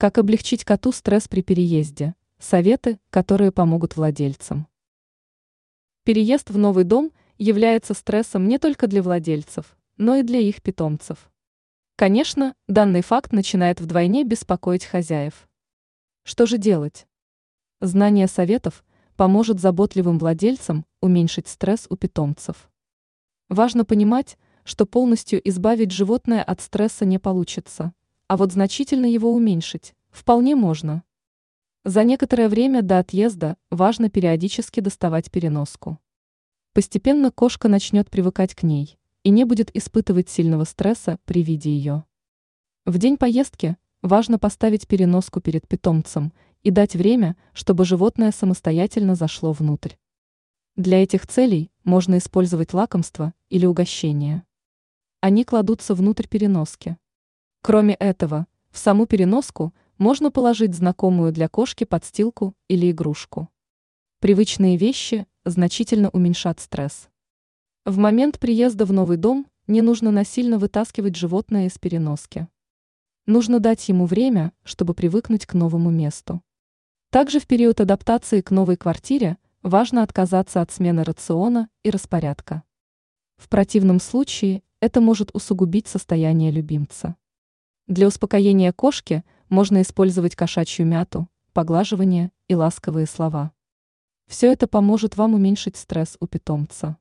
Как облегчить коту стресс при переезде? Советы, которые помогут владельцам. Переезд в новый дом является стрессом не только для владельцев, но и для их питомцев. Конечно, данный факт начинает вдвойне беспокоить хозяев. Что же делать? Знание советов поможет заботливым владельцам уменьшить стресс у питомцев. Важно понимать, что полностью избавить животное от стресса не получится, а вот значительно его уменьшить вполне можно. За некоторое время до отъезда важно периодически доставать переноску. Постепенно кошка начнет привыкать к ней и не будет испытывать сильного стресса при виде ее. В день поездки важно поставить переноску перед питомцем и дать время, чтобы животное самостоятельно зашло внутрь. Для этих целей можно использовать лакомство или угощение. Они кладутся внутрь переноски. Кроме этого, в саму переноску можно положить знакомую для кошки подстилку или игрушку. Привычные вещи значительно уменьшат стресс. В момент приезда в новый дом не нужно насильно вытаскивать животное из переноски. Нужно дать ему время, чтобы привыкнуть к новому месту. Также в период адаптации к новой квартире важно отказаться от смены рациона и распорядка. В противном случае это может усугубить состояние любимца. Для успокоения кошки можно использовать кошачью мяту, поглаживание и ласковые слова. Все это поможет вам уменьшить стресс у питомца.